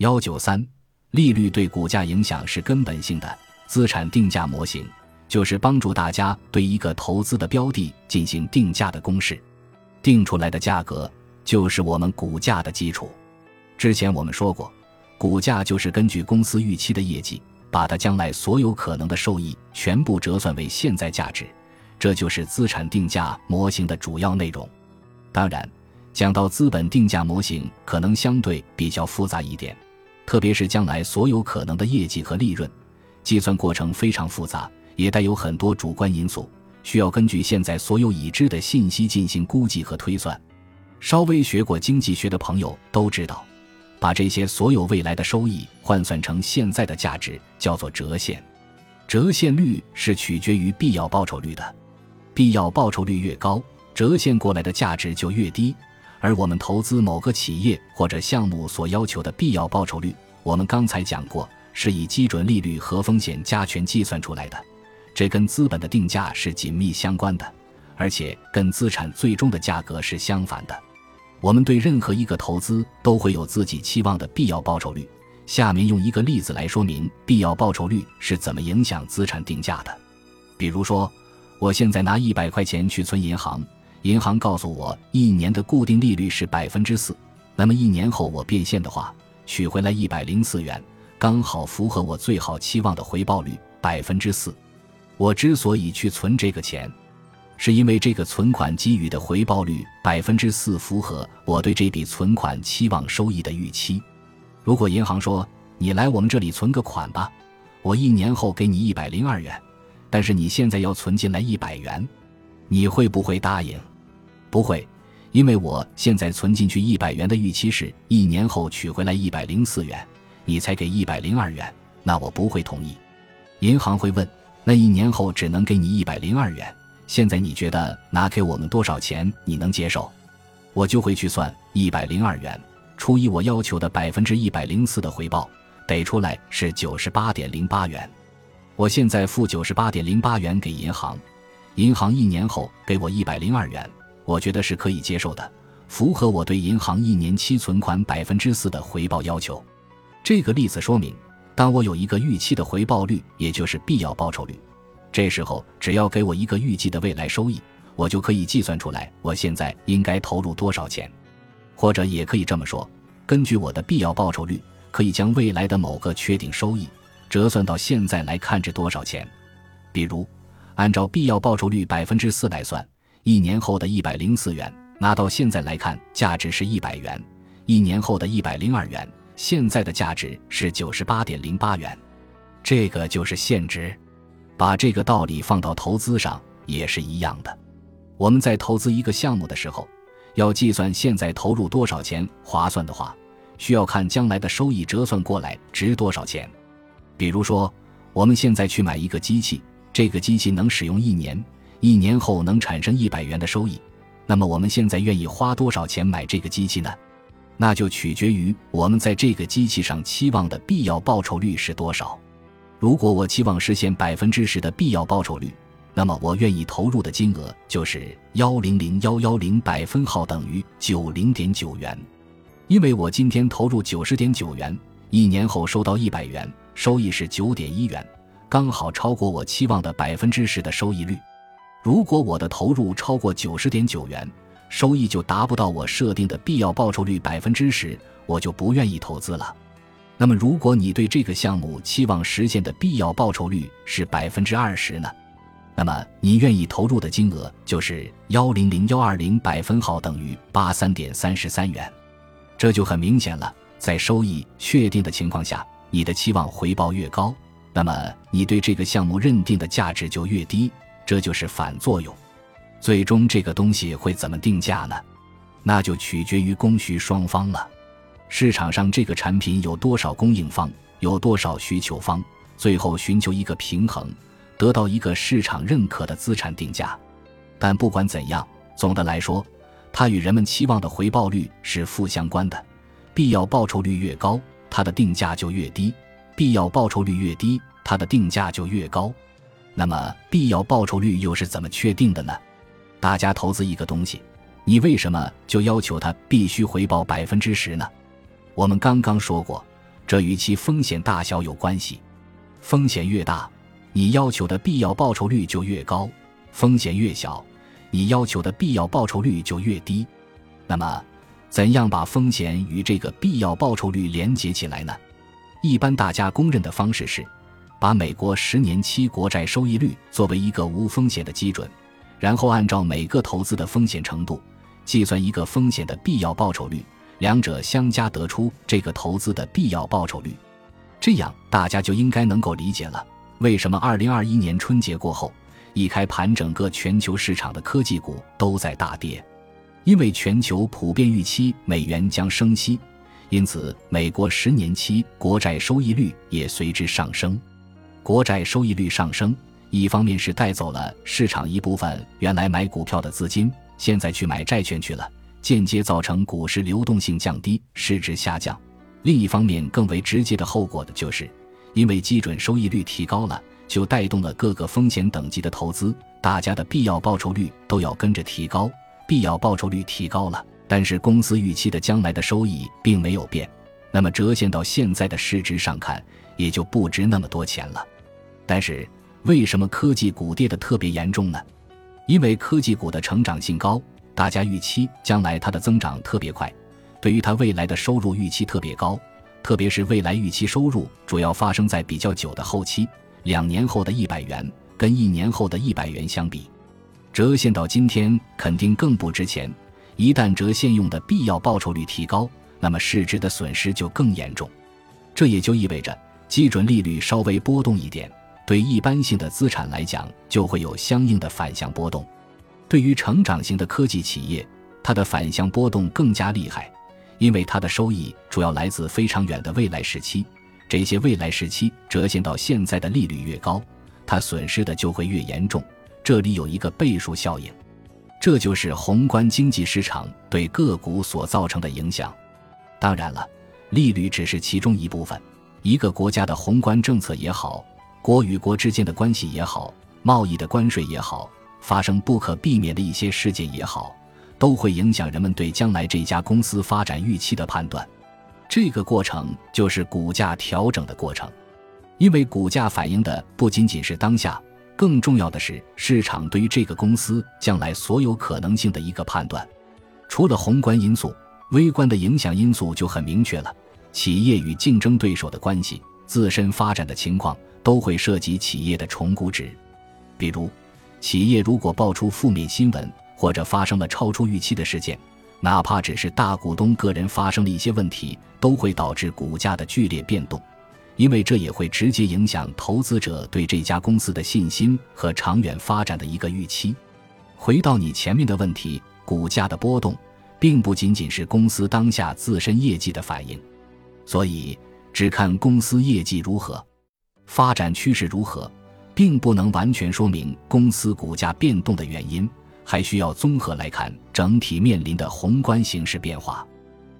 幺九三，利率对股价影响是根本性的。资产定价模型就是帮助大家对一个投资的标的进行定价的公式，定出来的价格就是我们股价的基础。之前我们说过，股价就是根据公司预期的业绩，把它将来所有可能的收益全部折算为现在价值，这就是资产定价模型的主要内容。当然，讲到资本定价模型，可能相对比较复杂一点，特别是将来所有可能的业绩和利润。计算过程非常复杂，也带有很多主观因素，需要根据现在所有已知的信息进行估计和推算。稍微学过经济学的朋友都知道，把这些所有未来的收益换算成现在的价值，叫做折现。折现率是取决于必要报酬率的，必要报酬率越高，折现过来的价值就越低。而我们投资某个企业或者项目所要求的必要报酬率，我们刚才讲过。是以基准利率和风险加权计算出来的，这跟资本的定价是紧密相关的，而且跟资产最终的价格是相反的。我们对任何一个投资都会有自己期望的必要报酬率。下面用一个例子来说明必要报酬率是怎么影响资产定价的。比如说，我现在拿一百块钱去存银行，银行告诉我一年的固定利率是百分之四，那么一年后我变现的话，取回来一百零四元。刚好符合我最好期望的回报率百分之四。我之所以去存这个钱，是因为这个存款给予的回报率百分之四符合我对这笔存款期望收益的预期。如果银行说你来我们这里存个款吧，我一年后给你一百零二元，但是你现在要存进来一百元，你会不会答应？不会，因为我现在存进去一百元的预期是一年后取回来一百零四元。你才给一百零二元，那我不会同意。银行会问：那一年后只能给你一百零二元，现在你觉得拿给我们多少钱你能接受？我就会去算一百零二元除以我要求的百分之一百零四的回报，得出来是九十八点零八元。我现在付九十八点零八元给银行，银行一年后给我一百零二元，我觉得是可以接受的，符合我对银行一年期存款百分之四的回报要求。这个例子说明，当我有一个预期的回报率，也就是必要报酬率，这时候只要给我一个预计的未来收益，我就可以计算出来我现在应该投入多少钱。或者也可以这么说，根据我的必要报酬率，可以将未来的某个确定收益折算到现在来看值多少钱。比如，按照必要报酬率百分之四来算，一年后的一百零四元，拿到现在来看价值是一百元；一年后的一百零二元。现在的价值是九十八点零八元，这个就是现值。把这个道理放到投资上也是一样的。我们在投资一个项目的时候，要计算现在投入多少钱划算的话，需要看将来的收益折算过来值多少钱。比如说，我们现在去买一个机器，这个机器能使用一年，一年后能产生一百元的收益，那么我们现在愿意花多少钱买这个机器呢？那就取决于我们在这个机器上期望的必要报酬率是多少。如果我期望实现百分之十的必要报酬率，那么我愿意投入的金额就是幺零零幺幺零百分号等于九零点九元。因为我今天投入九十点九元，一年后收到一百元，收益是九点一元，刚好超过我期望的百分之十的收益率。如果我的投入超过九十点九元，收益就达不到我设定的必要报酬率百分之十，我就不愿意投资了。那么，如果你对这个项目期望实现的必要报酬率是百分之二十呢？那么你愿意投入的金额就是幺零零幺二零百分号等于八三点三十三元。这就很明显了，在收益确定的情况下，你的期望回报越高，那么你对这个项目认定的价值就越低，这就是反作用。最终这个东西会怎么定价呢？那就取决于供需双方了。市场上这个产品有多少供应方，有多少需求方，最后寻求一个平衡，得到一个市场认可的资产定价。但不管怎样，总的来说，它与人们期望的回报率是负相关的。必要报酬率越高，它的定价就越低；必要报酬率越低，它的定价就越高。那么，必要报酬率又是怎么确定的呢？大家投资一个东西，你为什么就要求它必须回报百分之十呢？我们刚刚说过，这与其风险大小有关系。风险越大，你要求的必要报酬率就越高；风险越小，你要求的必要报酬率就越低。那么，怎样把风险与这个必要报酬率连接起来呢？一般大家公认的方式是，把美国十年期国债收益率作为一个无风险的基准，然后按照每个投资的风险程度，计算一个风险的必要报酬率，两者相加得出这个投资的必要报酬率。这样大家就应该能够理解了，为什么二零二一年春节过后，一开盘整个全球市场的科技股都在大跌，因为全球普遍预期美元将升息。因此，美国十年期国债收益率也随之上升。国债收益率上升，一方面是带走了市场一部分原来买股票的资金，现在去买债券去了，间接造成股市流动性降低，市值下降；另一方面，更为直接的后果的就是，因为基准收益率提高了，就带动了各个风险等级的投资，大家的必要报酬率都要跟着提高。必要报酬率提高了。但是公司预期的将来的收益并没有变，那么折现到现在的市值上看，也就不值那么多钱了。但是为什么科技股跌得特别严重呢？因为科技股的成长性高，大家预期将来它的增长特别快，对于它未来的收入预期特别高，特别是未来预期收入主要发生在比较久的后期，两年后的一百元跟一年后的一百元相比，折现到今天肯定更不值钱。一旦折现用的必要报酬率提高，那么市值的损失就更严重。这也就意味着，基准利率稍微波动一点，对一般性的资产来讲就会有相应的反向波动。对于成长型的科技企业，它的反向波动更加厉害，因为它的收益主要来自非常远的未来时期。这些未来时期折现到现在的利率越高，它损失的就会越严重。这里有一个倍数效应。这就是宏观经济市场对个股所造成的影响。当然了，利率只是其中一部分。一个国家的宏观政策也好，国与国之间的关系也好，贸易的关税也好，发生不可避免的一些事件也好，都会影响人们对将来这家公司发展预期的判断。这个过程就是股价调整的过程，因为股价反映的不仅仅是当下。更重要的是，市场对于这个公司将来所有可能性的一个判断。除了宏观因素，微观的影响因素就很明确了。企业与竞争对手的关系、自身发展的情况，都会涉及企业的重估值。比如，企业如果爆出负面新闻，或者发生了超出预期的事件，哪怕只是大股东个人发生了一些问题，都会导致股价的剧烈变动。因为这也会直接影响投资者对这家公司的信心和长远发展的一个预期。回到你前面的问题，股价的波动并不仅仅是公司当下自身业绩的反应，所以只看公司业绩如何，发展趋势如何，并不能完全说明公司股价变动的原因，还需要综合来看整体面临的宏观形势变化。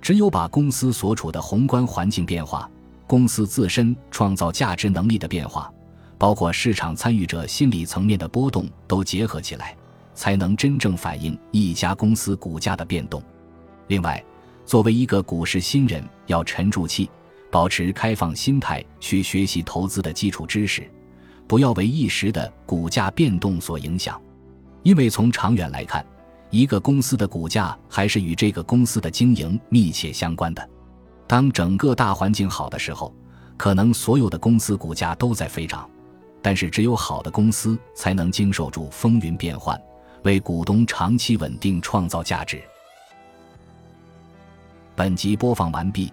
只有把公司所处的宏观环境变化。公司自身创造价值能力的变化，包括市场参与者心理层面的波动，都结合起来，才能真正反映一家公司股价的变动。另外，作为一个股市新人，要沉住气，保持开放心态去学习投资的基础知识，不要为一时的股价变动所影响。因为从长远来看，一个公司的股价还是与这个公司的经营密切相关的。当整个大环境好的时候，可能所有的公司股价都在飞涨，但是只有好的公司才能经受住风云变幻，为股东长期稳定创造价值。本集播放完毕，